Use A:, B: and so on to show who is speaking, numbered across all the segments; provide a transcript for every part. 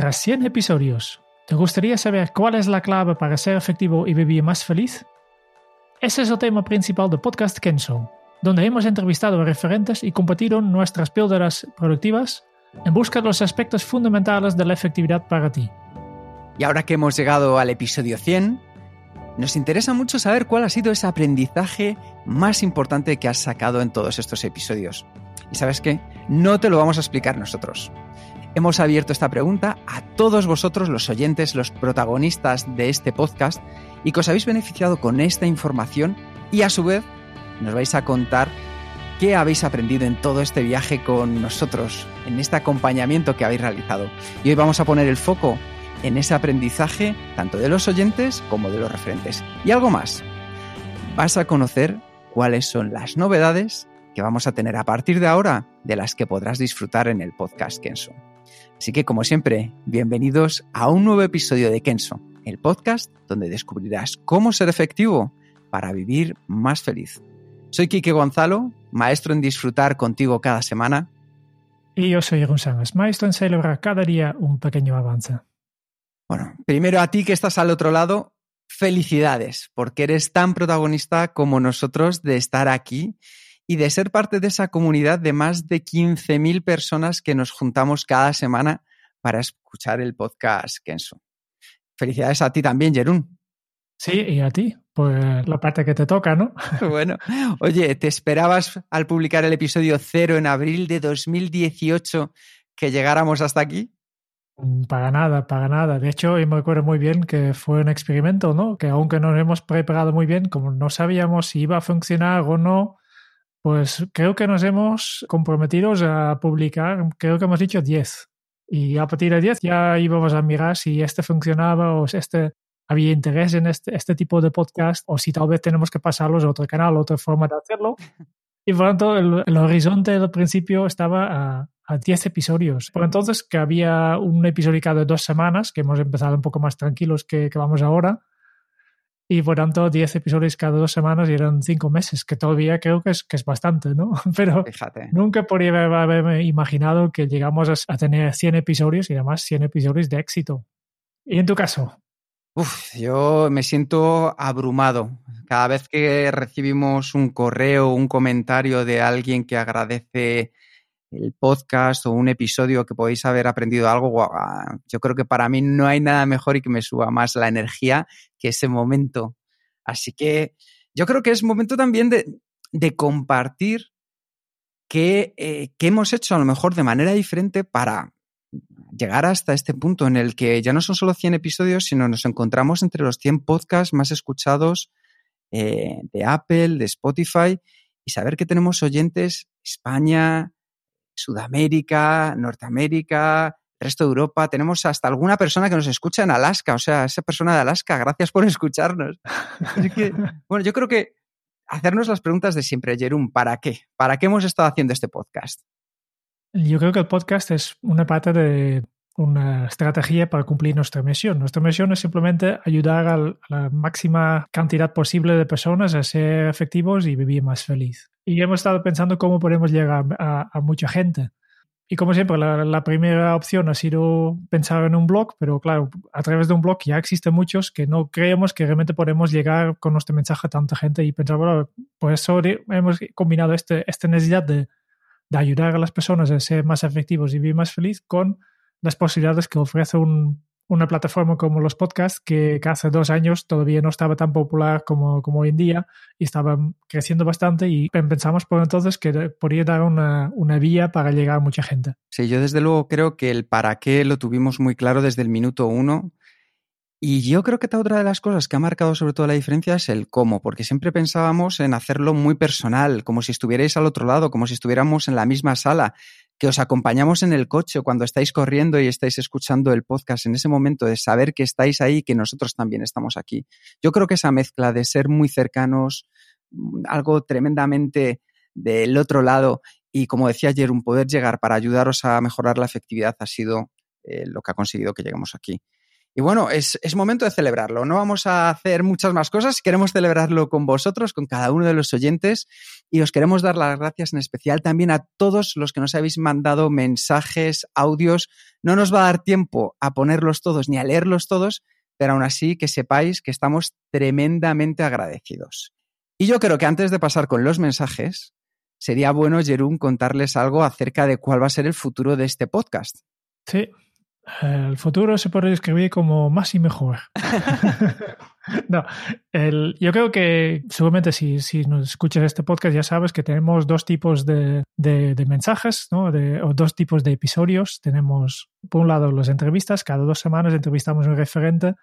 A: Tras 100 episodios, ¿te gustaría saber cuál es la clave para ser efectivo y vivir más feliz? Ese es el tema principal del podcast Kenzo, donde hemos entrevistado a referentes y compartido nuestras píldoras productivas en busca de los aspectos fundamentales de la efectividad para ti.
B: Y ahora que hemos llegado al episodio 100, nos interesa mucho saber cuál ha sido ese aprendizaje más importante que has sacado en todos estos episodios. Y sabes qué, no te lo vamos a explicar nosotros. Hemos abierto esta pregunta a todos vosotros, los oyentes, los protagonistas de este podcast, y que os habéis beneficiado con esta información y a su vez nos vais a contar qué habéis aprendido en todo este viaje con nosotros, en este acompañamiento que habéis realizado. Y hoy vamos a poner el foco en ese aprendizaje tanto de los oyentes como de los referentes. Y algo más, vas a conocer cuáles son las novedades que vamos a tener a partir de ahora de las que podrás disfrutar en el podcast Kenso. Así que, como siempre, bienvenidos a un nuevo episodio de Kenso, el podcast donde descubrirás cómo ser efectivo para vivir más feliz. Soy Quique Gonzalo, maestro en disfrutar contigo cada semana.
A: Y yo soy Jeroen Sánchez, maestro en celebrar cada día un pequeño avance.
B: Bueno, primero a ti que estás al otro lado, felicidades, porque eres tan protagonista como nosotros de estar aquí y de ser parte de esa comunidad de más de 15.000 personas que nos juntamos cada semana para escuchar el podcast Kenso. Felicidades a ti también, Jerún.
A: Sí, y a ti, por la parte que te toca, ¿no?
B: Bueno, oye, ¿te esperabas al publicar el episodio cero en abril de 2018 que llegáramos hasta aquí?
A: Para nada, para nada. De hecho, me acuerdo muy bien que fue un experimento, ¿no? Que aunque nos hemos preparado muy bien, como no sabíamos si iba a funcionar o no, pues creo que nos hemos comprometido a publicar, creo que hemos dicho 10. Y a partir de 10 ya íbamos a mirar si este funcionaba o si este había interés en este, este tipo de podcast o si tal vez tenemos que pasarlos a otro canal, otra forma de hacerlo. Y por lo tanto, el, horizonte del principio estaba a, a 10 episodios. Por entonces, que había un episodio cada dos semanas, que hemos empezado un poco más tranquilos que, que vamos ahora y por tanto 10 episodios cada dos semanas y eran 5 meses, que todavía creo que es, que es bastante, ¿no? Pero nunca podría haberme imaginado que llegamos a, tener 100 episodios y además 100 episodios de éxito. ¿Y en tu caso?
B: Uf, yo me siento abrumado. Cada vez que recibimos un correo, un comentario de alguien que agradece el podcast o un episodio que podéis haber aprendido algo, yo creo que para mí no hay nada mejor y que me suba más la energía que ese momento. Así que yo creo que es momento también de, compartir qué, eh, qué hemos hecho a lo mejor de manera diferente para llegar hasta este punto en el que ya no son solo 100 episodios, sino nos encontramos entre los 100 podcasts más escuchados eh, de Apple, de Spotify, y saber que tenemos oyentes España, Sudamérica, Norteamérica, resto de Europa. Tenemos hasta alguna persona que nos escucha en Alaska. O sea, esa persona de Alaska, gracias por escucharnos. bueno, yo creo que hacernos las preguntas de siempre, Jerum, ¿para qué? ¿Para qué hemos estado haciendo este podcast?
A: Yo creo que el podcast es una parte de una estrategia para cumplir nuestra misión. Nuestra misión es simplemente ayudar a la máxima cantidad posible de personas a ser efectivos y vivir más feliz. Y hemos estado pensando cómo podemos llegar a, mucha gente. Y como siempre, la, primera opción ha sido pensar en un blog, pero claro, a través de un blog ya existen muchos que no creemos que realmente podemos llegar con nuestro mensaje a tanta gente y pensar, bueno, por eso hemos combinado este, esta necesidad de, de ayudar a las personas a ser más efectivos y vivir más feliz con las posibilidades que ofrece una plataforma como los podcasts, que, hace dos años todavía no estaba tan popular como, como hoy en día y estaba creciendo bastante y pensamos por entonces que podría dar una, una vía para llegar a mucha gente.
B: Sí, yo desde luego creo que el para qué lo tuvimos muy claro desde el minuto uno Y yo creo que otra de las cosas que ha marcado sobre todo la diferencia es el cómo, porque siempre pensábamos en hacerlo muy personal, como si estuvierais al otro lado, como si estuviéramos en la misma sala, que os acompañamos en el coche cuando estáis corriendo y estáis escuchando el podcast, en ese momento de saber que estáis ahí y que nosotros también estamos aquí. Yo creo que esa mezcla de ser muy cercanos, mm, algo tremendamente del otro lado y como decía ayer, un poder llegar para ayudaros a mejorar la efectividad ha sido eh, lo que ha conseguido que lleguemos aquí. Y bueno, es, es, momento de celebrarlo. No vamos a hacer muchas más cosas. Queremos celebrarlo con vosotros, con cada uno de los oyentes. Y os queremos dar las gracias en especial también a todos los que nos habéis mandado mensajes, audios. No nos va a dar tiempo a ponerlos todos ni a leerlos todos, pero aún así que sepáis que estamos tremendamente agradecidos. Y yo creo que antes de pasar con los mensajes, sería bueno, Jerún, contarles algo acerca de cuál va a ser el futuro de este podcast.
A: Sí, el futuro se puede describir como más y mejor. no, el, yo creo que seguramente si, si nos escuchas este podcast ya sabes que tenemos dos tipos de, de, de mensajes, ¿no? De, o dos tipos de episodios. Tenemos, por un lado, las entrevistas. Cada dos semanas entrevistamos un referente.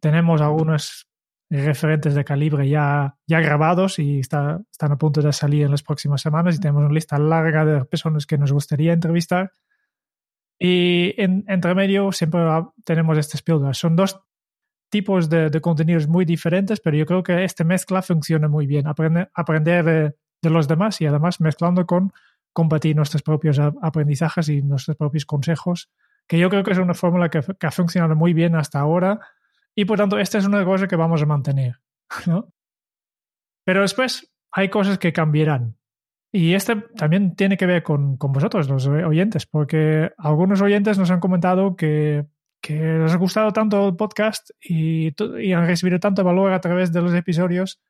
A: Tenemos algunos referentes de calibre ya, ya grabados y está, están a punto de salir en las próximas semanas y tenemos una lista larga de personas que nos gustaría entrevistar. Y en, entre medio siempre tenemos estas píldoras. Son dos tipos de, contenidos muy diferentes, pero yo creo que esta mezcla funciona muy bien. Aprende, aprender de, de, los demás y además mezclando con compartir nuestros propios aprendizajes y nuestros propios consejos, que yo creo que es una fórmula que, ha funcionado muy bien hasta ahora y por tanto, esta es una cosa que vamos a mantener. Pero después hay cosas que cambiarán. Y este también tiene que ver con, con vosotros, los oyentes, porque algunos oyentes nos han comentado que, que les ha gustado tanto el podcast y, han recibido tanto valor a través de los episodios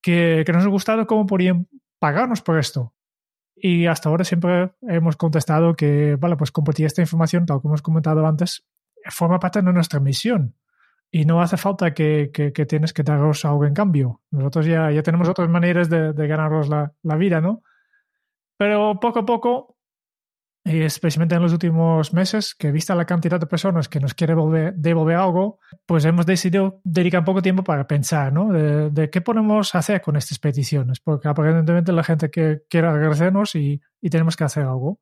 A: que, que nos ha gustado cómo podrían pagarnos por esto. Y hasta ahora siempre hemos contestado que, vale, pues compartir esta información, tal como hemos comentado antes, forma parte de nuestra misión y no hace falta que, que, que, tienes que daros algo en cambio. Nosotros ya, ya tenemos otras maneras de, de ganarnos la, la, vida, ¿no? Pero poco a poco, y especialmente en los últimos meses, que vista la cantidad de personas que nos quiere volver, devolver algo, pues hemos decidido dedicar poco tiempo para pensar, ¿no? De, de, qué podemos hacer con estas peticiones, porque aparentemente la gente que quiere agradecernos y, y tenemos que hacer algo.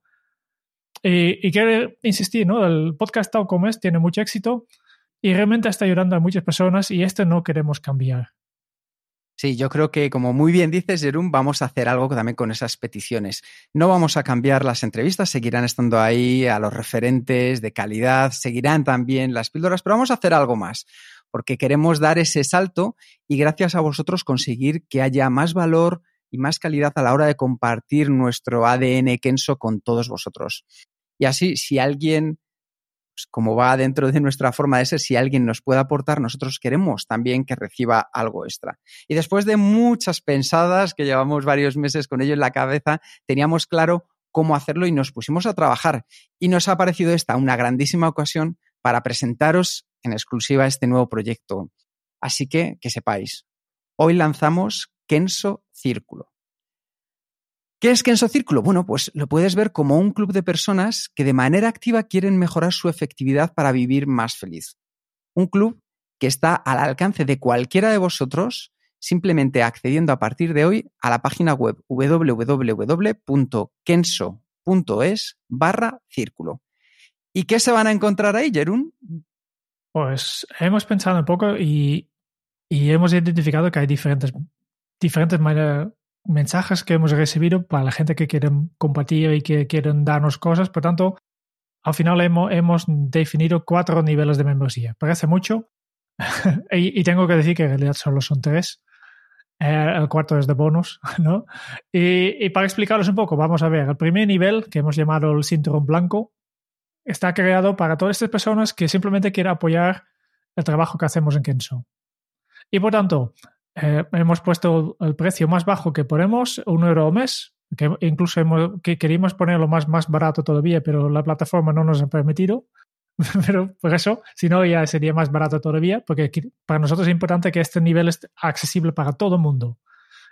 A: Y, y quiero insistir, ¿no? El podcast tal como es tiene mucho éxito y realmente está ayudando a muchas personas y esto no queremos cambiar.
B: Sí, yo creo que, como muy bien dices, Jerón, vamos a hacer algo también con esas peticiones. No vamos a cambiar las entrevistas, seguirán estando ahí a los referentes de calidad, seguirán también las píldoras, pero vamos a hacer algo más, porque queremos dar ese salto y gracias a vosotros conseguir que haya más valor y más calidad a la hora de compartir nuestro ADN Kenso con todos vosotros. Y así, si alguien pues, como va dentro de nuestra forma de ser, si alguien nos puede aportar, nosotros queremos también que reciba algo extra. Y después de muchas pensadas, que llevamos varios meses con ello en la cabeza, teníamos claro cómo hacerlo y nos pusimos a trabajar. Y nos ha parecido esta una grandísima ocasión para presentaros en exclusiva este nuevo proyecto. Así que, que sepáis, hoy lanzamos Kenso Círculo. ¿Qué es Kenso Círculo? Bueno, pues lo puedes ver como un club de personas que de manera activa quieren mejorar su efectividad para vivir más feliz. Un club que está al alcance de cualquiera de vosotros simplemente accediendo a partir de hoy a la página web www.kenso.es barra círculo. ¿Y qué se van a encontrar ahí, Jerún?
A: Pues hemos pensado un poco y, y hemos identificado que hay diferentes, diferentes maneras mensajes que hemos recibido para la gente que quieren compartir y que quieren darnos cosas. Por tanto, al final hemos, hemos definido cuatro niveles de membresía. Parece mucho y, y, tengo que decir que en realidad solo son tres. Eh, el cuarto es de bonus, ¿no? Y, y, para explicaros un poco, vamos a ver, el primer nivel, que hemos llamado el cinturón blanco, está creado para todas estas personas que simplemente quieren apoyar el trabajo que hacemos en Kenso. Y por tanto, eh, hemos puesto el precio más bajo que ponemos, un euro al mes, que incluso hemos, que queríamos ponerlo más, más barato todavía, pero la plataforma no nos ha permitido. pero por eso, si no, ya sería más barato todavía, porque para nosotros es importante que este nivel esté accesible para todo el mundo.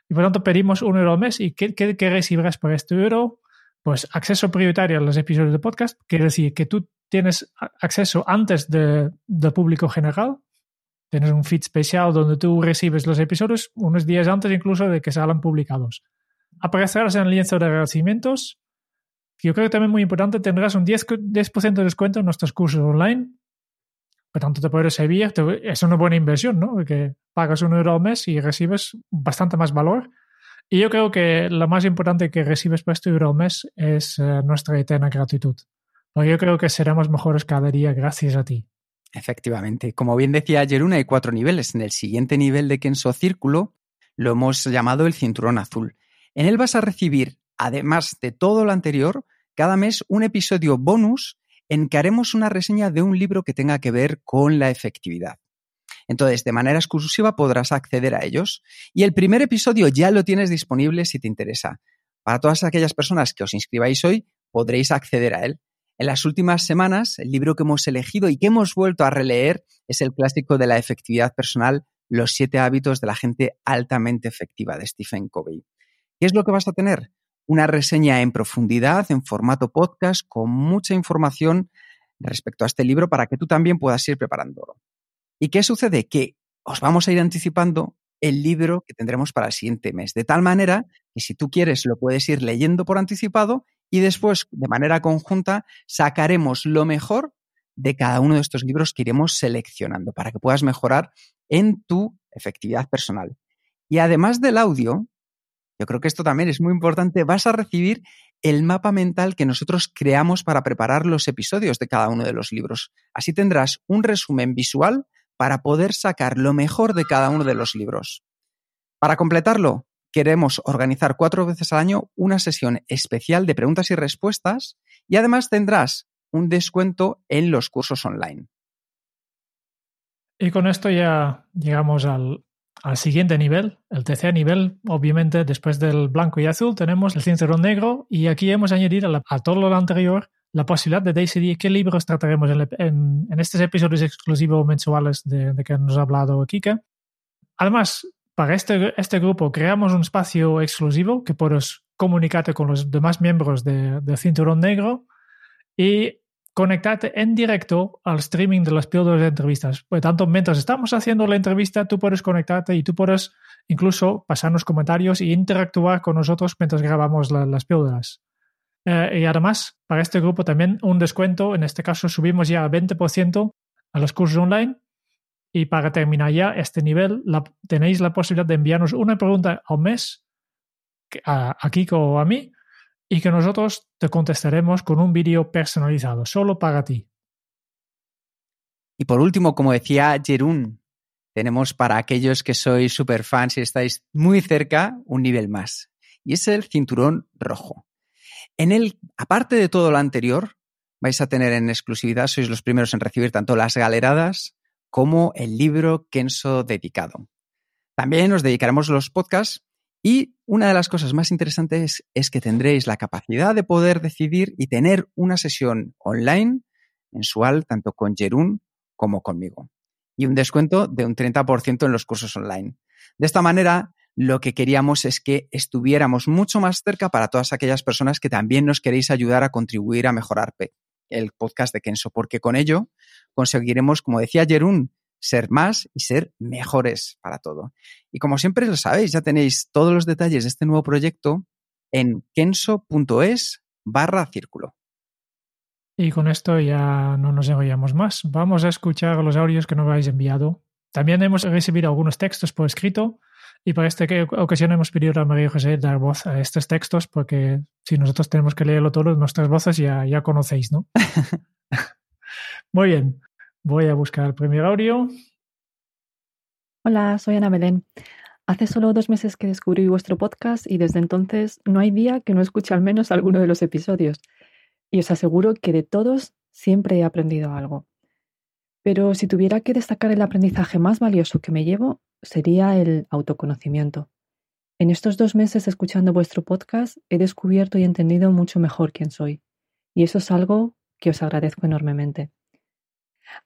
A: Y por tanto, pedimos un euro al mes. ¿Y qué, qué, qué recibirás por este euro? Pues acceso prioritario a los episodios de podcast, quiere decir que tú tienes acceso antes de, del público general Tienes un feed especial donde tú recibes los episodios unos días antes incluso de que salgan publicados. Aparecerás en el lienzo de agradecimientos. Yo creo que también muy importante, tendrás un 10%, 10 de descuento en nuestros cursos online. Por tanto, te puedes servir. Es una buena inversión, ¿no? Porque pagas un euro al mes y recibes bastante más valor. Y yo creo que lo más importante que recibes por este euro al mes es eh, nuestra eterna gratitud. Porque yo creo que seremos mejores cada día gracias a ti.
B: Efectivamente. Como bien decía Jeruna, hay cuatro niveles. En el siguiente nivel de Kenso Círculo lo hemos llamado el cinturón azul. En él vas a recibir, además de todo lo anterior, cada mes un episodio bonus en que haremos una reseña de un libro que tenga que ver con la efectividad. Entonces, de manera exclusiva podrás acceder a ellos. Y el primer episodio ya lo tienes disponible si te interesa. Para todas aquellas personas que os inscribáis hoy, podréis acceder a él. En las últimas semanas, el libro que hemos elegido y que hemos vuelto a releer es el clásico de la efectividad personal, Los siete hábitos de la gente altamente efectiva de Stephen Covey. ¿Qué es lo que vas a tener? Una reseña en profundidad, en formato podcast, con mucha información respecto a este libro para que tú también puedas ir preparándolo. ¿Y qué sucede? Que os vamos a ir anticipando el libro que tendremos para el siguiente mes, de tal manera que si tú quieres lo puedes ir leyendo por anticipado y después, de manera conjunta, sacaremos lo mejor de cada uno de estos libros que iremos seleccionando para que puedas mejorar en tu efectividad personal. Y además del audio, yo creo que esto también es muy importante, vas a recibir el mapa mental que nosotros creamos para preparar los episodios de cada uno de los libros. Así tendrás un resumen visual para poder sacar lo mejor de cada uno de los libros. Para completarlo, queremos organizar cuatro veces al año una sesión especial de preguntas y respuestas y además tendrás un descuento en los cursos online.
A: Y con esto ya llegamos al, siguiente nivel, el tercer nivel. Obviamente, después del blanco y azul, tenemos el cinturón negro y aquí hemos añadido a, todo lo anterior la posibilidad de decidir qué libros trataremos en, estos episodios exclusivos mensuales de, de, que nos ha hablado Kika. Además, para este, este grupo creamos un espacio exclusivo que puedes comunicarte con los demás miembros de, Cinturón Negro y conectarte en directo al streaming de las píldoras de entrevistas. Por tanto, mientras estamos haciendo la entrevista, tú puedes conectarte y tú puedes incluso pasarnos comentarios e interactuar con nosotros mientras grabamos las píldoras. Eh, y además, para este grupo también un descuento, en este caso subimos ya a 20% a los cursos online y para terminar ya este nivel, tenéis la posibilidad de enviarnos una pregunta al mes a, a Kiko o a mí y que nosotros te contestaremos con un vídeo personalizado, solo para ti.
B: Y por último, como decía Jerún, tenemos para aquellos que sois super fans y estáis muy cerca, un nivel más. Y es el cinturón rojo. En él, aparte de todo lo anterior, vais a tener en exclusividad, sois los primeros en recibir tanto las galeradas como el libro Kenso dedicado. También os dedicaremos los podcasts y una de las cosas más interesantes es que tendréis la capacidad de poder decidir y tener una sesión online mensual tanto con Jerún como conmigo. Y un descuento de un 30% en los cursos online. De esta manera, lo que queríamos es que estuviéramos mucho más cerca para todas aquellas personas que también nos queréis ayudar a contribuir a mejorar el podcast de Kenso, porque con ello conseguiremos, como decía Jerún, ser más y ser mejores para todo. Y como siempre lo sabéis, ya tenéis todos los detalles de este nuevo proyecto en kenso.es barra círculo.
A: Y con esto ya no nos enrollamos más. Vamos a escuchar los audios que nos habéis enviado. También hemos recibido algunos textos por escrito y para esta ocasión hemos pedido a María José dar voz a estos textos porque si nosotros tenemos que leerlo todo, nuestras voces ya, ya conocéis, ¿no? Muy bien, voy a buscar el primer audio.
C: Hola, soy Ana Belén. Hace solo dos meses que descubrí vuestro podcast y desde entonces no hay día que no escuche al menos alguno de los episodios. Y os aseguro que de todos siempre he aprendido algo. Pero si tuviera que destacar el aprendizaje más valioso que me llevo, sería el autoconocimiento. En estos dos meses escuchando vuestro podcast he descubierto y entendido mucho mejor quién soy. Y eso es algo que os agradezco enormemente.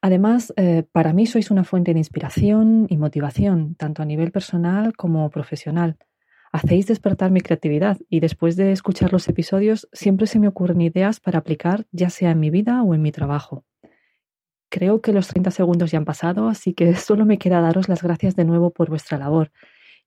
C: Además, eh, para mí sois una fuente de inspiración y motivación, tanto a nivel personal como profesional. Hacéis despertar mi creatividad y después de escuchar los episodios siempre se me ocurren ideas para aplicar ya sea en mi vida o en mi trabajo. Creo que los 30 segundos ya han pasado, así que solo me queda daros las gracias de nuevo por vuestra labor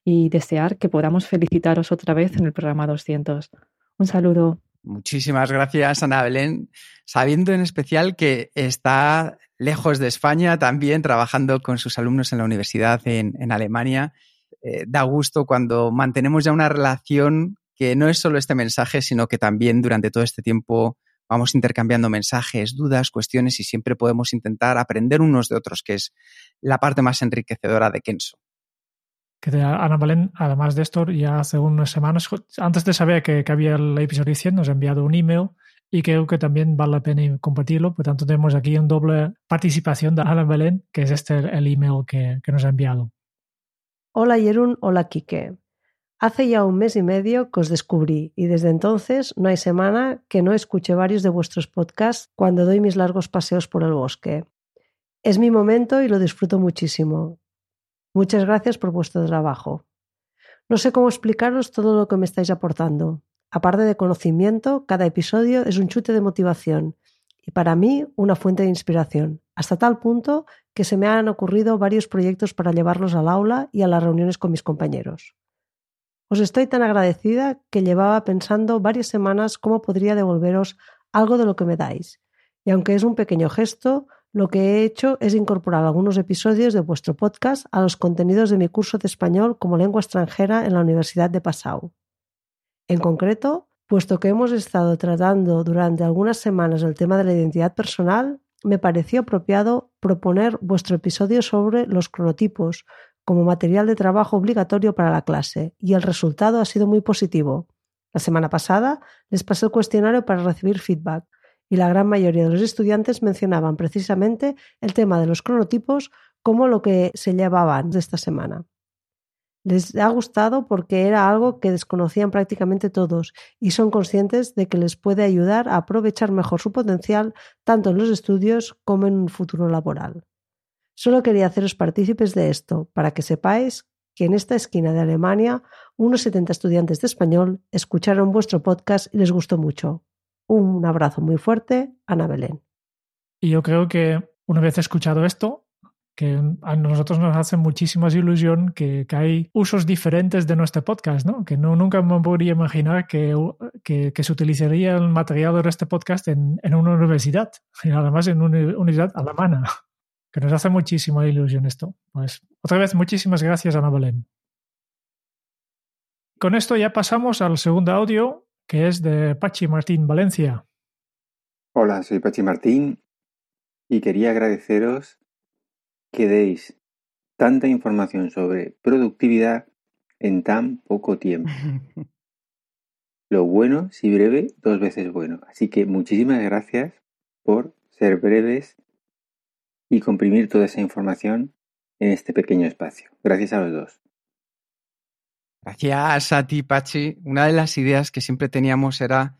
C: y desear que podamos felicitaros otra vez en el programa 200. Un saludo.
B: Muchísimas gracias, Ana Belén. Sabiendo en especial que está lejos de España, también trabajando con sus alumnos en la universidad en, Alemania, eh, da gusto cuando mantenemos ya una relación que no es solo este mensaje, sino que también durante todo este tiempo vamos intercambiando mensajes, dudas, cuestiones y siempre podemos intentar aprender unos de otros, que es la parte más enriquecedora de Kenso.
A: Que Ana Belén, además de esto, ya hace unas semanas, antes de saber que, había el episodio 100, nos ha enviado un email y creo que también vale la pena compartirlo. Por tanto, tenemos aquí una doble participación de Ana Belén, que es este el email que, que nos ha enviado.
D: Hola Jerún, hola Quique. Hace ya un mes y medio que os descubrí y desde entonces no hay semana que no escuche varios de vuestros podcasts cuando doy mis largos paseos por el bosque. Es mi momento y lo disfruto muchísimo. Muchas gracias por vuestro trabajo. No sé cómo explicaros todo lo que me estáis aportando. Aparte de conocimiento, cada episodio es un chute de motivación y para mí una fuente de inspiración, hasta tal punto que se me han ocurrido varios proyectos para llevarlos al aula y a las reuniones con mis compañeros. Os estoy tan agradecida que llevaba pensando varias semanas cómo podría devolveros algo de lo que me dais. Y aunque es un pequeño gesto, lo que he hecho es incorporar algunos episodios de vuestro podcast a los contenidos de mi curso de español como lengua extranjera en la Universidad de Passau. En concreto, puesto que hemos estado tratando durante algunas semanas el tema de la identidad personal, me pareció apropiado proponer vuestro episodio sobre los cronotipos, como material de trabajo obligatorio para la clase y el resultado ha sido muy positivo. La semana pasada les pasé el cuestionario para recibir feedback y la gran mayoría de los estudiantes mencionaban precisamente el tema de los cronotipos como lo que se llevaban de esta semana. Les ha gustado porque era algo que desconocían prácticamente todos y son conscientes de que les puede ayudar a aprovechar mejor su potencial tanto en los estudios como en un futuro laboral. Solo quería haceros partícipes de esto, para que sepáis que en esta esquina de Alemania unos 70 estudiantes de español escucharon vuestro podcast y les gustó mucho. Un abrazo muy fuerte, Ana Belén.
A: Y yo creo que una vez escuchado esto, que a nosotros nos hace muchísima ilusión que, hay usos diferentes de nuestro podcast, ¿no? Que no, nunca me podría imaginar que, se utilizaría el material de este podcast en, en una universidad, y además en una universidad alemana que nos hace muchísima ilusión esto. Pues otra vez, muchísimas gracias, Ana Belén. Con esto ya pasamos al segundo audio, que es de Pachi Martín Valencia.
E: Hola, soy Pachi Martín y quería agradeceros que deis tanta información sobre productividad en tan poco tiempo. Lo bueno, si breve, dos veces bueno. Así que muchísimas gracias por ser breves y comprimir toda esa información en este pequeño espacio. Gracias a los dos.
B: Gracias a ti, Pachi. Una de las ideas que siempre teníamos era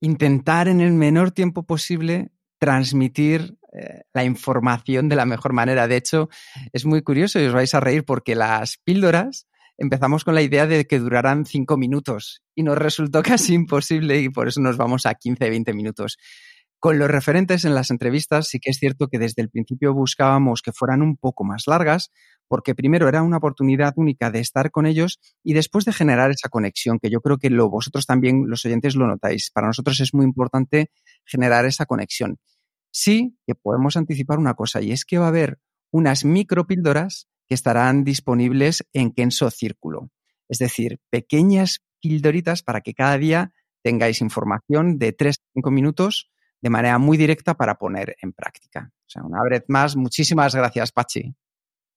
B: intentar en el menor tiempo posible transmitir eh, la información de la mejor manera. De hecho, es muy curioso y os vais a reír porque las píldoras empezamos con la idea de que duraran cinco minutos y nos resultó casi imposible y por eso nos vamos a 15, 20 minutos. Con los referentes en las entrevistas sí que es cierto que desde el principio buscábamos que fueran un poco más largas, porque primero era una oportunidad única de estar con ellos y después de generar esa conexión, que yo creo que lo, vosotros también, los oyentes, lo notáis. Para nosotros es muy importante generar esa conexión. Sí que podemos anticipar una cosa, y es que va a haber unas micropíldoras que estarán disponibles en Kenso Círculo. Es decir, pequeñas píldoritas para que cada día tengáis información de 3 5 minutos de manera muy directa para poner en práctica. O sea, una vez más, muchísimas gracias, Pachi.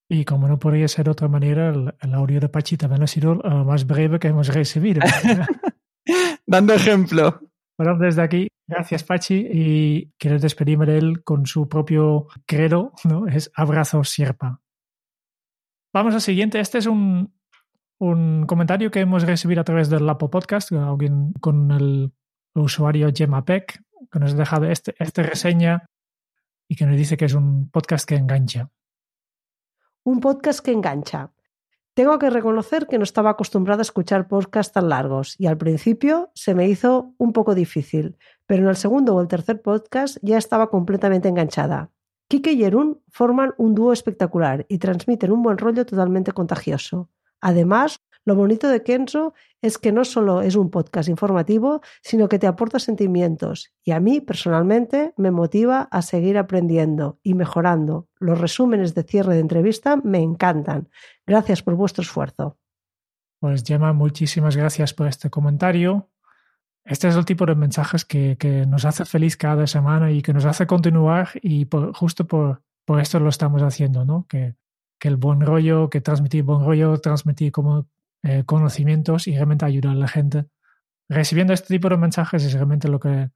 A: Y como no podría ser de otra manera, el, audio de Pachi también ha sido lo más breve que hemos recibido.
B: Dando ejemplo.
A: Bueno, desde aquí, gracias Pachi y quiero despedirme de él con su propio credo, ¿no? Es abrazo sierpa. Vamos al siguiente. Este es un, un comentario que hemos recibido a través del Lapo Podcast, alguien con el usuario Gemapec, que nos ha dejado este, esta reseña y que nos dice que es un podcast que engancha.
D: Un podcast que engancha. Tengo que reconocer que no estaba acostumbrada a escuchar podcasts tan largos y al principio se me hizo un poco difícil, pero en el segundo o el tercer podcast ya estaba completamente enganchada. Kike y Erun forman un dúo espectacular y transmiten un buen rollo totalmente contagioso. Además, lo bonito de Kenzo es que no solo es un podcast informativo, sino que te aporta sentimientos y a mí personalmente me motiva a seguir aprendiendo y mejorando. Los resúmenes de cierre de entrevista me encantan. Gracias por vuestro esfuerzo.
A: Pues Gemma, muchísimas gracias por este comentario. Este es el tipo de mensajes que, que nos hace feliz cada semana y que nos hace continuar y justo por, por esto lo estamos haciendo, ¿no? Que, que el buen rollo, que transmitir buen rollo, transmitir como eh, conocimientos y realmente ayudar a la gente. Recibiendo este tipo de mensajes es realmente lo que,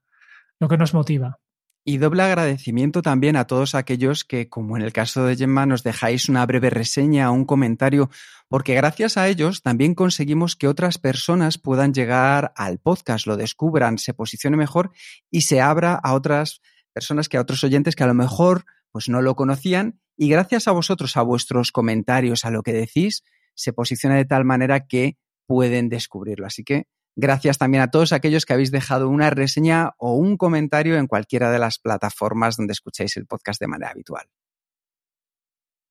A: lo que nos motiva.
B: Y doble agradecimiento también a todos aquellos que, como en el caso de Gemma, nos dejáis una breve reseña o un comentario, porque gracias a ellos también conseguimos que otras personas puedan llegar al podcast, lo descubran, se posicione mejor y se abra a otras personas que a otros oyentes que a lo mejor pues no lo conocían y gracias a vosotros, a vuestros comentarios, a lo que decís, se posiciona de tal manera que pueden descubrirlo. Así que Gracias también a todos aquellos que habéis dejado una reseña o un comentario en cualquiera de las plataformas donde escucháis el podcast de manera habitual.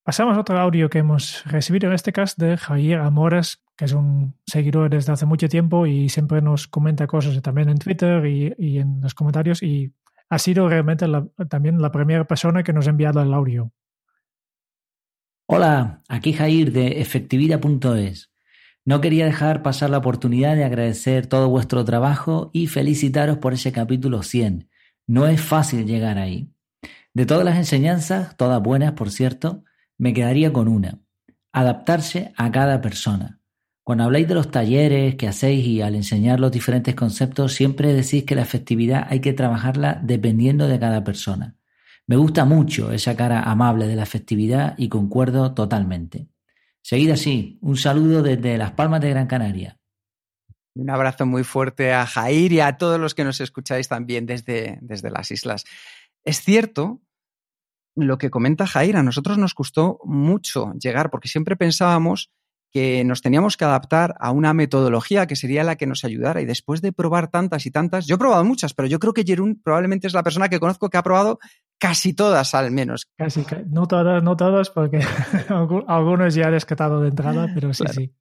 A: Pasamos a otro audio que hemos recibido en este cast de Javier Amores, que es un seguidor desde hace mucho tiempo y siempre nos comenta cosas también en Twitter y, en los comentarios y ha sido realmente también la primera persona que nos ha enviado el audio.
F: Hola, aquí Jair de efectividad.es. No quería dejar pasar la oportunidad de agradecer todo vuestro trabajo y felicitaros por ese capítulo 100. No es fácil llegar ahí. De todas las enseñanzas, todas buenas por cierto, me quedaría con una. Adaptarse a cada persona. Cuando habláis de los talleres que hacéis y al enseñar los diferentes conceptos, siempre decís que la efectividad hay que trabajarla dependiendo de cada persona. Me gusta mucho esa cara amable de la efectividad y concuerdo totalmente. Seguid así. Un saludo desde Las Palmas de Gran Canaria.
B: Un abrazo muy fuerte a Jair y a todos los que nos escucháis también desde, desde las islas. Es cierto lo que comenta Jair, a nosotros nos costó mucho llegar porque siempre pensábamos que nos teníamos que adaptar a una metodología que sería la que nos ayudara. Y después de probar tantas y tantas, yo he probado muchas, pero yo creo que Jerún probablemente es la persona que conozco que ha probado Casi todas, al menos.
A: Casi, no todas, no todas, porque algunos ya he descartado de entrada, pero sí, sí.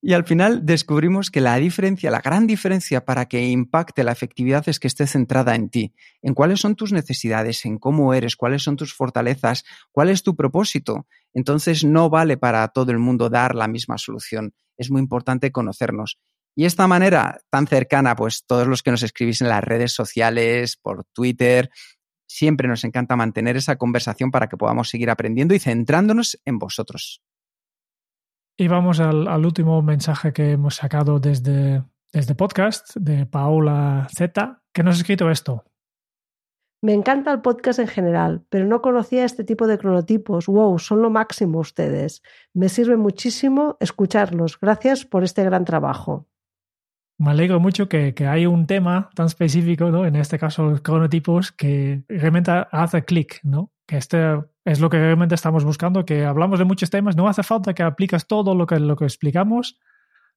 B: Y al final descubrimos que la diferencia, la gran diferencia para que impacte la efectividad es que esté centrada en ti, en cuáles son tus necesidades, en cómo eres, cuáles son tus fortalezas, cuál es tu propósito. Entonces no vale para todo el mundo dar la misma solución. Es muy importante conocernos. Y esta manera tan cercana, pues todos los que nos escribís en las redes sociales, por Twitter, Siempre nos encanta mantener esa conversación para que podamos seguir aprendiendo y centrándonos en vosotros.
A: Y vamos al, último mensaje que hemos sacado desde, desde podcast de Paola Z, que nos ha escrito esto.
D: Me encanta el podcast en general, pero no conocía este tipo de cronotipos. ¡Wow! Son lo máximo ustedes. Me sirve muchísimo escucharlos. Gracias por este gran trabajo
A: me alegro mucho que, que, hay un tema tan específico, ¿no? en este caso los cronotipos, que realmente hace clic, ¿no? que este es lo que realmente estamos buscando, que hablamos de muchos temas, no hace falta que aplicas todo lo que, lo que explicamos,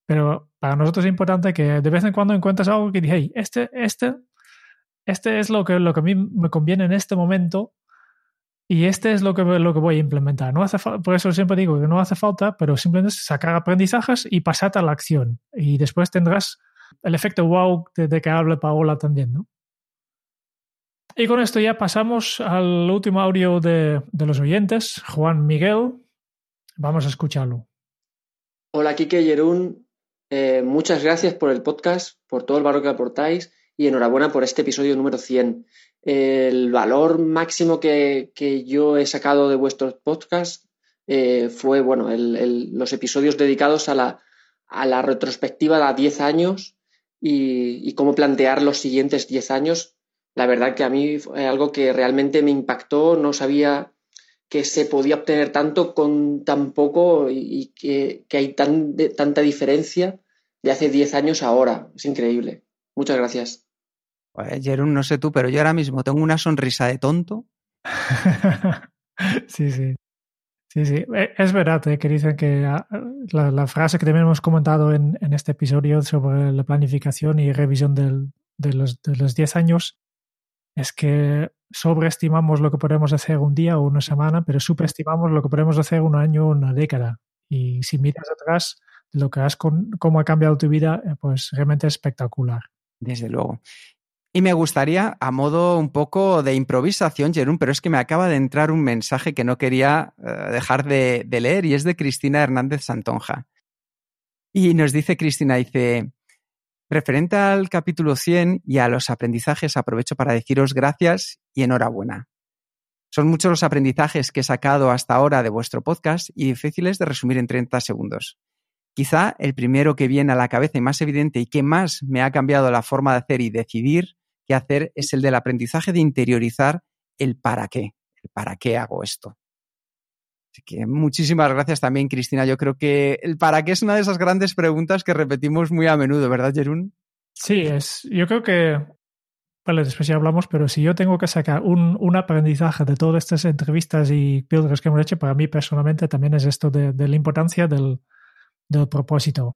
A: pero para nosotros es importante que de vez en cuando encuentres algo que diga, hey, este, este, este es lo que, lo que a mí me conviene en este momento y este es lo que, lo que voy a implementar. No hace por eso siempre digo que no hace falta, pero simplemente sacar aprendizajes y pasar a la acción. Y después tendrás el efecto wow de, que habla Paola también, ¿no? Y con esto ya pasamos al último audio de, los oyentes, Juan Miguel. Vamos a escucharlo.
G: Hola, Kike Yerún. Eh, muchas gracias por el podcast, por todo el valor que aportáis y enhorabuena por este episodio número 100. El valor máximo que, yo he sacado de vuestros podcasts eh, fue bueno, los episodios dedicados a la, a la retrospectiva de 10 años y, cómo plantear los siguientes 10 años. La verdad que a mí fue algo que realmente me impactó, no sabía que se podía obtener tanto con tan poco y, que, hay tan, tanta diferencia de hace 10 años a ahora. Es increíble. Muchas gracias.
B: Jerón, no sé tú, pero yo ahora mismo tengo una sonrisa de tonto.
A: sí, sí. Sí, sí, e, es verdad eh, que dicen que ah, la, frase que también hemos comentado en, este episodio sobre la planificación y revisión de, los, de 10 años es que sobreestimamos lo que podemos hacer un día o una semana, pero superestimamos lo que podemos hacer un año o una década. Y si miras atrás, lo que has con, cómo ha cambiado tu vida, eh, pues realmente es espectacular.
B: Desde luego. Y me gustaría, a modo un poco de improvisación, Jerón, pero es que me acaba de entrar un mensaje que no quería uh, dejar de, de, leer y es de Cristina Hernández Santonja. Y nos dice Cristina, dice, referente al capítulo 100 y a los aprendizajes, aprovecho para deciros gracias y enhorabuena. Son muchos los aprendizajes que he sacado hasta ahora de vuestro podcast y difíciles de resumir en 30 segundos. Quizá el primero que viene a la cabeza y más evidente y que más me ha cambiado la forma de hacer y decidir qué hacer es el del aprendizaje de interiorizar el para qué, el para qué hago esto. Así que muchísimas gracias también, Cristina. Yo creo que el para qué es una de esas grandes preguntas que repetimos muy a menudo, ¿verdad, Jerún?
A: Sí, es, yo creo que, vale, después ya hablamos, pero si yo tengo que sacar un, un aprendizaje de todas estas entrevistas y píldoras que hemos hecho, para mí personalmente también es esto de, de la importancia del, del propósito.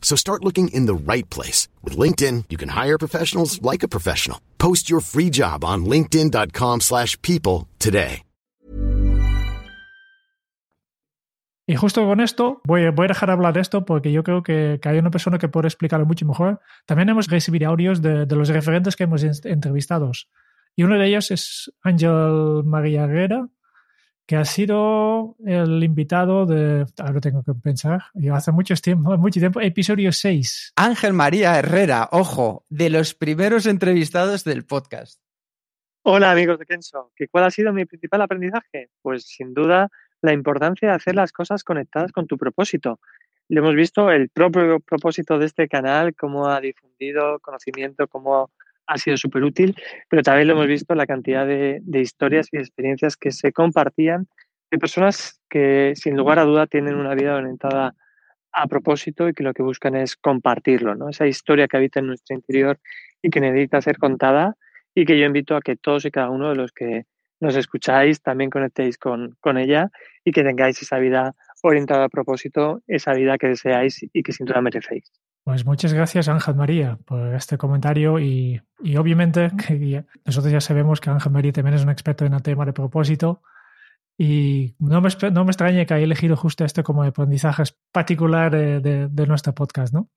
H: So start looking in the right place. With LinkedIn, you can hire professionals like a professional. Post your free job on linkedin.com slash people today.
A: Y justo con esto, voy, voy a dejar hablar de esto porque yo creo que, que, hay una persona que puede explicarlo mucho mejor. También hemos recibido audios de, de los referentes que hemos entrevistado. Y uno de ellos es Ángel María Herrera, que ha sido el invitado de, ahora tengo que pensar, yo hace mucho tiempo, mucho tiempo, episodio 6.
B: Ángel María Herrera, ojo, de los primeros entrevistados del podcast.
I: Hola amigos de Kenso, ¿cuál ha sido mi principal aprendizaje? Pues sin duda la importancia de hacer las cosas conectadas con tu propósito. Lo hemos visto el propio propósito de este canal, cómo ha difundido conocimiento, cómo ha sido súper útil, pero también lo hemos visto la cantidad de, historias y experiencias que se compartían de personas que sin lugar a duda tienen una vida orientada a propósito y que lo que buscan es compartirlo, ¿no? Esa historia que habita en nuestro interior y que necesita ser contada y que yo invito a que todos y cada uno de los que nos escucháis también conectéis con, con ella y que tengáis esa vida orientada a propósito, esa vida que deseáis y que sin duda merecéis.
A: Pues muchas gracias Ángel María por este comentario y, y obviamente que nosotros ya sabemos que Ángel María también es un experto en el tema de propósito y no me, no me extraña que haya elegido justo este como aprendizaje particular de, de, de nuestro podcast, ¿no?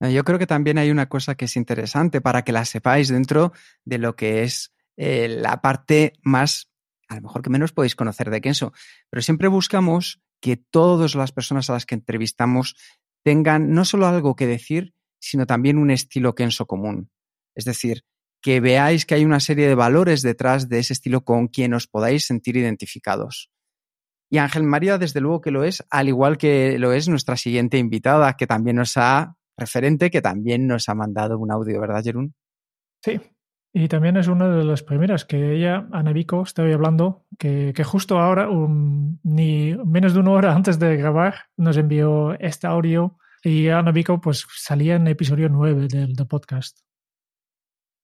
B: Yo creo que también hay una cosa que es interesante para que la sepáis dentro de lo que es eh, la parte más, a lo mejor que menos podéis conocer de Kenso, pero siempre buscamos que todas las personas a las que entrevistamos tengan no solo algo que decir, sino también un estilo Kenso común. Es decir, que veáis que hay una serie de valores detrás de ese estilo con quien os podáis sentir identificados. Y Ángel María, desde luego que lo es, al igual que lo es nuestra siguiente invitada, que también nos ha, referente, que también nos ha mandado un audio, ¿verdad, Jerún?
A: Sí, y también es una de las primeras que ella, Ana Vico, estoy hablando, que, justo ahora, ni menos de una hora antes de grabar, nos envió este audio y Ana Vico pues salía en el episodio 9 del, del podcast.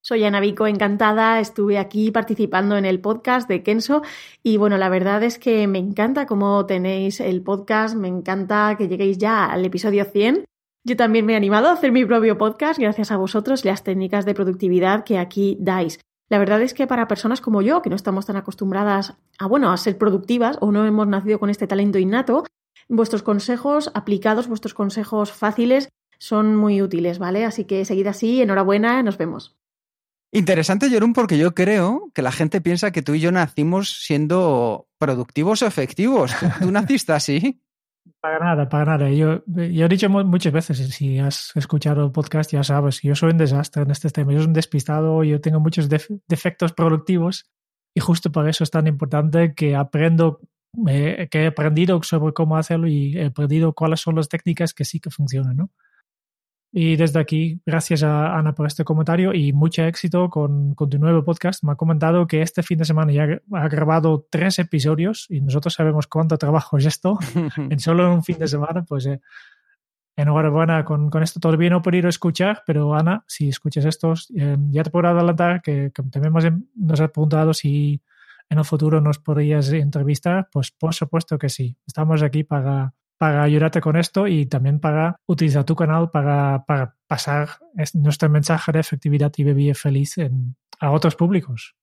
J: Soy Ana Vico, encantada. Estuve aquí participando en el podcast de Kenso y bueno, la verdad es que me encanta cómo tenéis el podcast, me encanta que lleguéis ya al episodio 100. Yo también me he animado a hacer mi propio podcast gracias a vosotros y las técnicas de productividad que aquí dais. La verdad es que para personas como yo, que no estamos tan acostumbradas a, bueno, a ser productivas o no hemos nacido con este talento innato, vuestros consejos aplicados, vuestros consejos fáciles son muy útiles, ¿vale? Así que seguid así, enhorabuena, nos vemos.
B: Interesante, Jerón, porque yo creo que la gente piensa que tú y yo nacimos siendo productivos o efectivos. ¿Tú naciste así?
A: Para nada, para nada. Yo, yo he dicho muchas veces, si has escuchado el podcast ya sabes, yo soy un desastre en este tema, yo soy un despistado, yo tengo muchos defectos productivos y justo por eso es tan importante que aprendo, eh, que he aprendido sobre cómo hacerlo y he aprendido cuáles son las técnicas que sí que funcionan, ¿no? Y desde aquí, gracias a Ana por este comentario y mucho éxito con, con, tu nuevo podcast. Me ha comentado que este fin de semana ya ha grabado tres episodios y nosotros sabemos cuánto trabajo es esto en solo un fin de semana. Pues eh, enhorabuena con, con, esto. Todavía no he podido escuchar, pero Ana, si escuchas estos, eh, ya te puedo adelantar que, que también nos has preguntado si en el futuro nos podrías entrevistar. Pues por supuesto que sí. Estamos aquí para para ayudarte con esto y también para utilizar tu canal para, para pasar nuestro mensaje de efectividad y vivir feliz a otros públicos.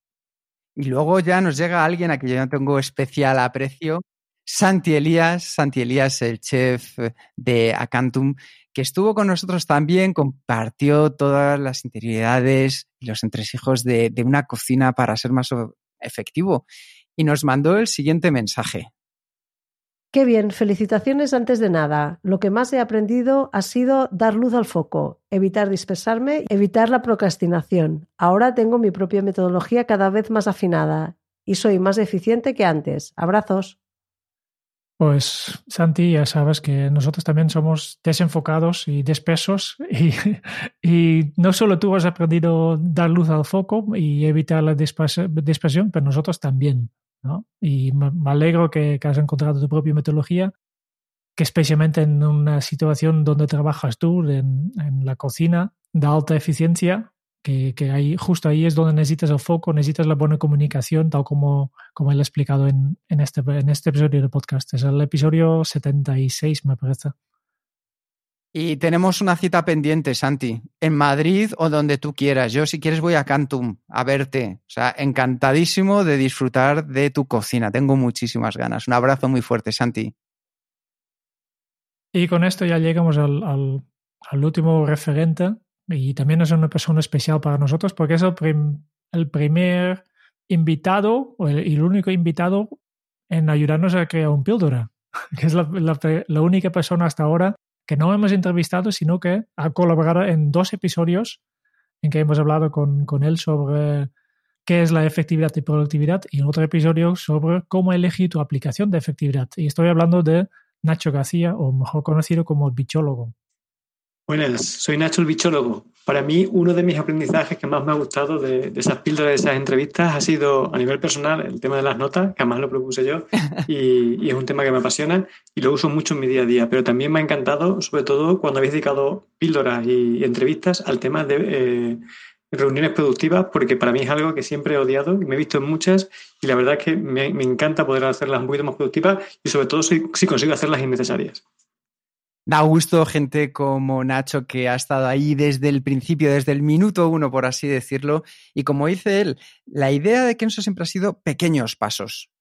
B: Y luego ya nos llega alguien a quien yo tengo especial aprecio, Santi Elías, Santi Elías, el chef de Acantum, que estuvo con nosotros también, compartió todas las interioridades y los entresijos de, de una cocina para ser más efectivo y nos mandó el siguiente mensaje.
D: Qué bien, felicitaciones antes de nada. Lo que más he aprendido ha sido dar luz al foco, evitar dispersarme, evitar la procrastinación. Ahora tengo mi propia metodología cada vez más afinada y soy más eficiente que antes. Abrazos.
A: Pues Santi, ya sabes que nosotros también somos desenfocados y despesos y, no solo tú has aprendido dar luz al foco y evitar la dispersión, pero nosotros también. Y me, alegro que, has encontrado tu propia metodología, que especialmente en una situación donde trabajas tú, en, la cocina de alta eficiencia, que, que, ahí, justo ahí es donde necesitas el foco, necesitas la buena comunicación, tal como, como él ha explicado en, en, este, en este episodio de podcast. Es el episodio 76, me parece.
B: Y tenemos una cita pendiente, Santi, en Madrid o donde tú quieras. Yo, si quieres, voy a Cantum a verte. O sea, encantadísimo de disfrutar de tu cocina. Tengo muchísimas ganas. Un abrazo muy fuerte, Santi.
A: Y con esto ya llegamos al, al, último referente. Y también es una persona especial para nosotros porque es el, el primer invitado y el único invitado en ayudarnos a crear un píldora, que es la, la única persona hasta ahora que no hemos entrevistado, sino que ha colaborado en dos episodios en que hemos hablado con, con él sobre qué es la efectividad y productividad y en otro episodio sobre cómo elegir tu aplicación de efectividad. Y estoy hablando de Nacho García, o mejor conocido como bichólogo.
K: Buenas, soy Nacho el bichólogo. Para mí, uno de mis aprendizajes que más me ha gustado de, esas píldoras, de esas entrevistas, ha sido a nivel personal el tema de las notas, que además lo propuse yo, y, es un tema que me apasiona y lo uso mucho en mi día a día. Pero también me ha encantado, sobre todo cuando habéis dedicado píldoras y, entrevistas al tema de eh, reuniones productivas, porque para mí es algo que siempre he odiado, me he visto en muchas y la verdad es que me, encanta poder hacerlas un poquito más productivas y sobre todo si consigo hacerlas innecesarias.
B: Da gusto gente como Nacho que ha estado ahí desde el principio, desde el minuto uno, por así decirlo. Y como dice él, la idea de Kenso siempre ha sido pequeños pasos.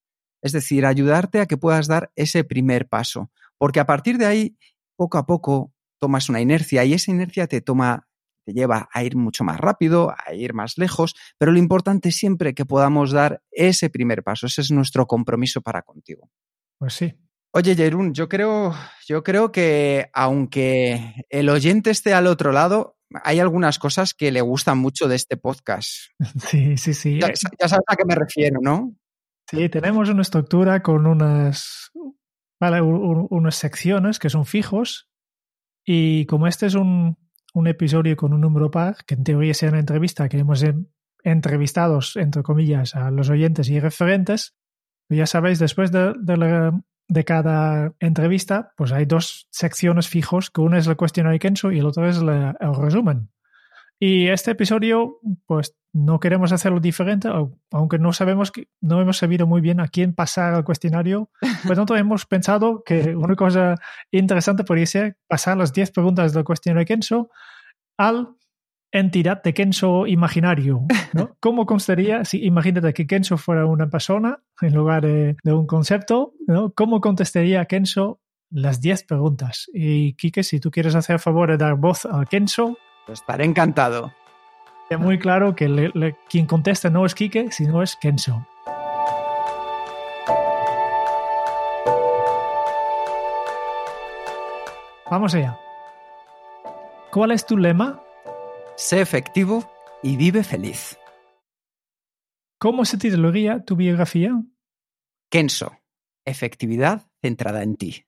B: Es decir, ayudarte a que puedas dar ese primer paso. Porque a partir de ahí, poco a poco, tomas una inercia y esa inercia te toma, te lleva a ir mucho más rápido, a ir más lejos. Pero lo importante es siempre que podamos dar ese primer paso. Ese es nuestro compromiso para contigo.
A: Pues sí,
B: Oye, Jerún, yo creo, yo creo que aunque el oyente esté al otro lado, hay algunas cosas que le gustan mucho de este podcast.
A: Sí, sí, sí.
B: Ya, sabes a qué me refiero, ¿no?
A: Sí, tenemos una estructura con unas, vale, unas secciones que son fijos y como este es un, un episodio con un número par, que en teoría sea una entrevista que hemos entrevistados, entre comillas, a los oyentes y referentes, pues ya sabéis, después de, de la de cada entrevista, pues hay dos secciones fijos, que una es el cuestionario Kenso y el otro es el resumen. Y este episodio, pues no queremos hacerlo diferente, aunque no sabemos que no hemos sabido muy bien a quién pasar el cuestionario. Por tanto, hemos pensado que una cosa interesante podría ser pasar las 10 preguntas del cuestionario Kenso al entidad de Kenso imaginario. ¿no? ¿Cómo constaría si imagínate que Kenso fuera una persona en lugar de, un concepto? ¿no? ¿Cómo contestaría Kenso las 10 preguntas? Y Kike, si tú quieres hacer favor de dar voz a Kenso,
B: pues estaré encantado.
A: Es muy claro que quien contesta no es Kike, sino es Kenso. Vamos allá. ¿Cuál es tu lema?
B: Sé efectivo y vive feliz.
A: ¿Cómo se titularía tu biografía?
B: Kenso, efectividad centrada en ti.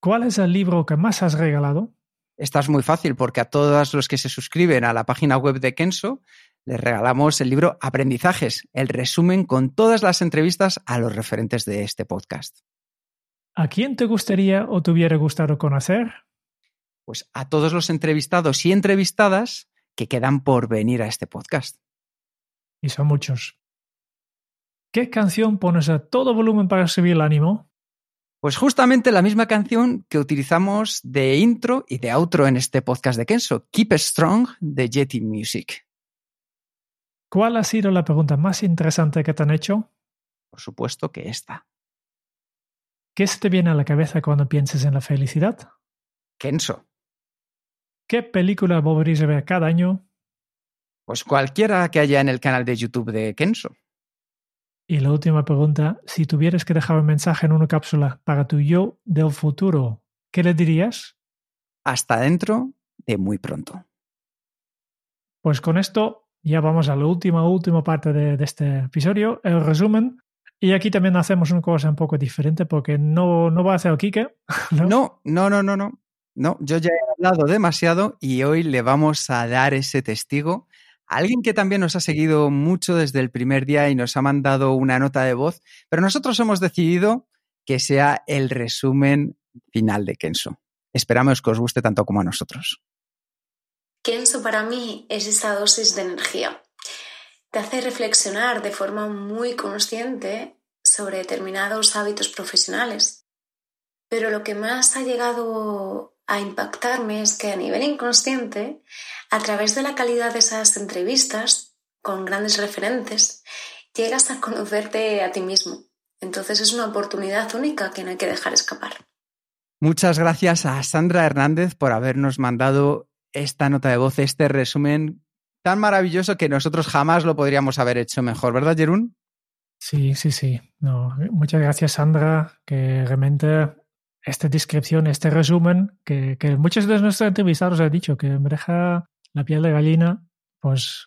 A: ¿Cuál es el libro que más has regalado?
B: Esta es muy fácil porque a todos los que se suscriben a la página web de Kenso les regalamos el libro Aprendizajes, el resumen con todas las entrevistas a los referentes de este podcast.
A: ¿A quién te gustaría o te hubiera gustado conocer?
B: Pues a todos los entrevistados y entrevistadas que quedan por venir a este podcast.
A: Y son muchos. ¿Qué canción pones a todo volumen para subir el ánimo?
B: Pues justamente la misma canción que utilizamos de intro y de outro en este podcast de Kenso, Keep It Strong de Yeti Music.
A: ¿Cuál ha sido la pregunta más interesante que te han hecho?
B: Por supuesto que esta.
A: ¿Qué se te viene a la cabeza cuando piensas en la felicidad?
B: Kenso.
A: ¿Qué película volveréis a ver cada año?
B: Pues cualquiera que haya en el canal de YouTube de Kenso.
A: Y la última pregunta, si tuvieras que dejar un mensaje en una cápsula para tu yo del futuro, ¿qué le dirías?
B: Hasta dentro de muy pronto.
A: Pues con esto ya vamos a la última, última parte de, de este episodio, el resumen. Y aquí también hacemos una cosa un poco diferente porque no, no va a hacer Kike.
B: ¿no? no, no, no, no. No, yo ya he hablado demasiado y hoy le vamos a dar ese testigo alguien que también nos ha seguido mucho desde el primer día y nos ha mandado una nota de voz, pero nosotros hemos decidido que sea el resumen final de Kenso. Esperamos que os guste tanto como a nosotros.
L: Kenso para mí es esa dosis de energía. Te hace reflexionar de forma muy consciente sobre determinados hábitos profesionales. Pero lo que más ha llegado a impactarme es que a nivel inconsciente, a través de la calidad de esas entrevistas con grandes referentes, llegas a conocerte a ti mismo. Entonces es una oportunidad única que no hay que dejar escapar.
B: Muchas gracias a Sandra Hernández por habernos mandado esta nota de voz, este resumen tan maravilloso que nosotros jamás lo podríamos haber hecho mejor, ¿verdad, Jerún?
A: Sí, sí, sí. No, muchas gracias, Sandra, que realmente esta descripción, este resumen, que, que muchos de nuestros entrevistados han dicho que me la piel de gallina, pues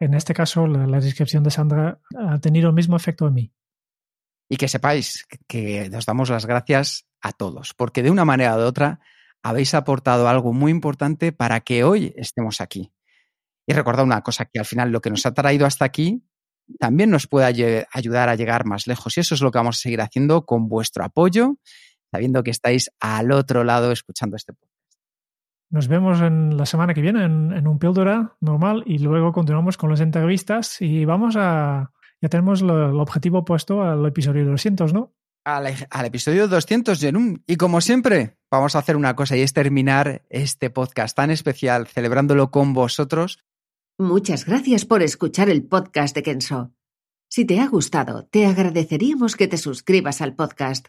A: en este caso la, la, descripción de Sandra ha tenido el mismo efecto en mí.
B: Y que sepáis que nos damos las gracias a todos, porque de una manera u otra habéis aportado algo muy importante para que hoy estemos aquí. Y recordad una cosa, que al final lo que nos ha traído hasta aquí también nos puede ayudar a llegar más lejos. Y eso es lo que vamos a seguir haciendo con vuestro apoyo sabiendo que estáis al otro lado escuchando este podcast.
A: Nos vemos en la semana que viene en, en un píldora normal y luego continuamos con las entrevistas y vamos a... Ya tenemos lo, el objetivo puesto al episodio 200, ¿no?
B: Al, al episodio 200, Jenum. Y como siempre, vamos a hacer una cosa y es terminar este podcast tan especial celebrándolo con vosotros.
M: Muchas gracias por escuchar el podcast de Kenso. Si te ha gustado, te agradeceríamos que te suscribas al podcast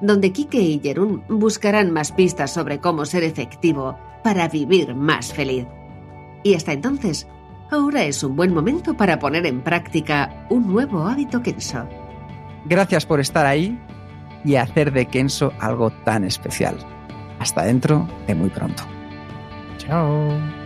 M: donde Kike y Jerún buscarán más pistas sobre cómo ser efectivo para vivir más feliz. Y hasta entonces, ahora es un buen momento para poner en práctica un nuevo hábito Kenso.
B: Gracias por estar ahí y hacer de Kenso algo tan especial. Hasta dentro de muy pronto.
A: Chao.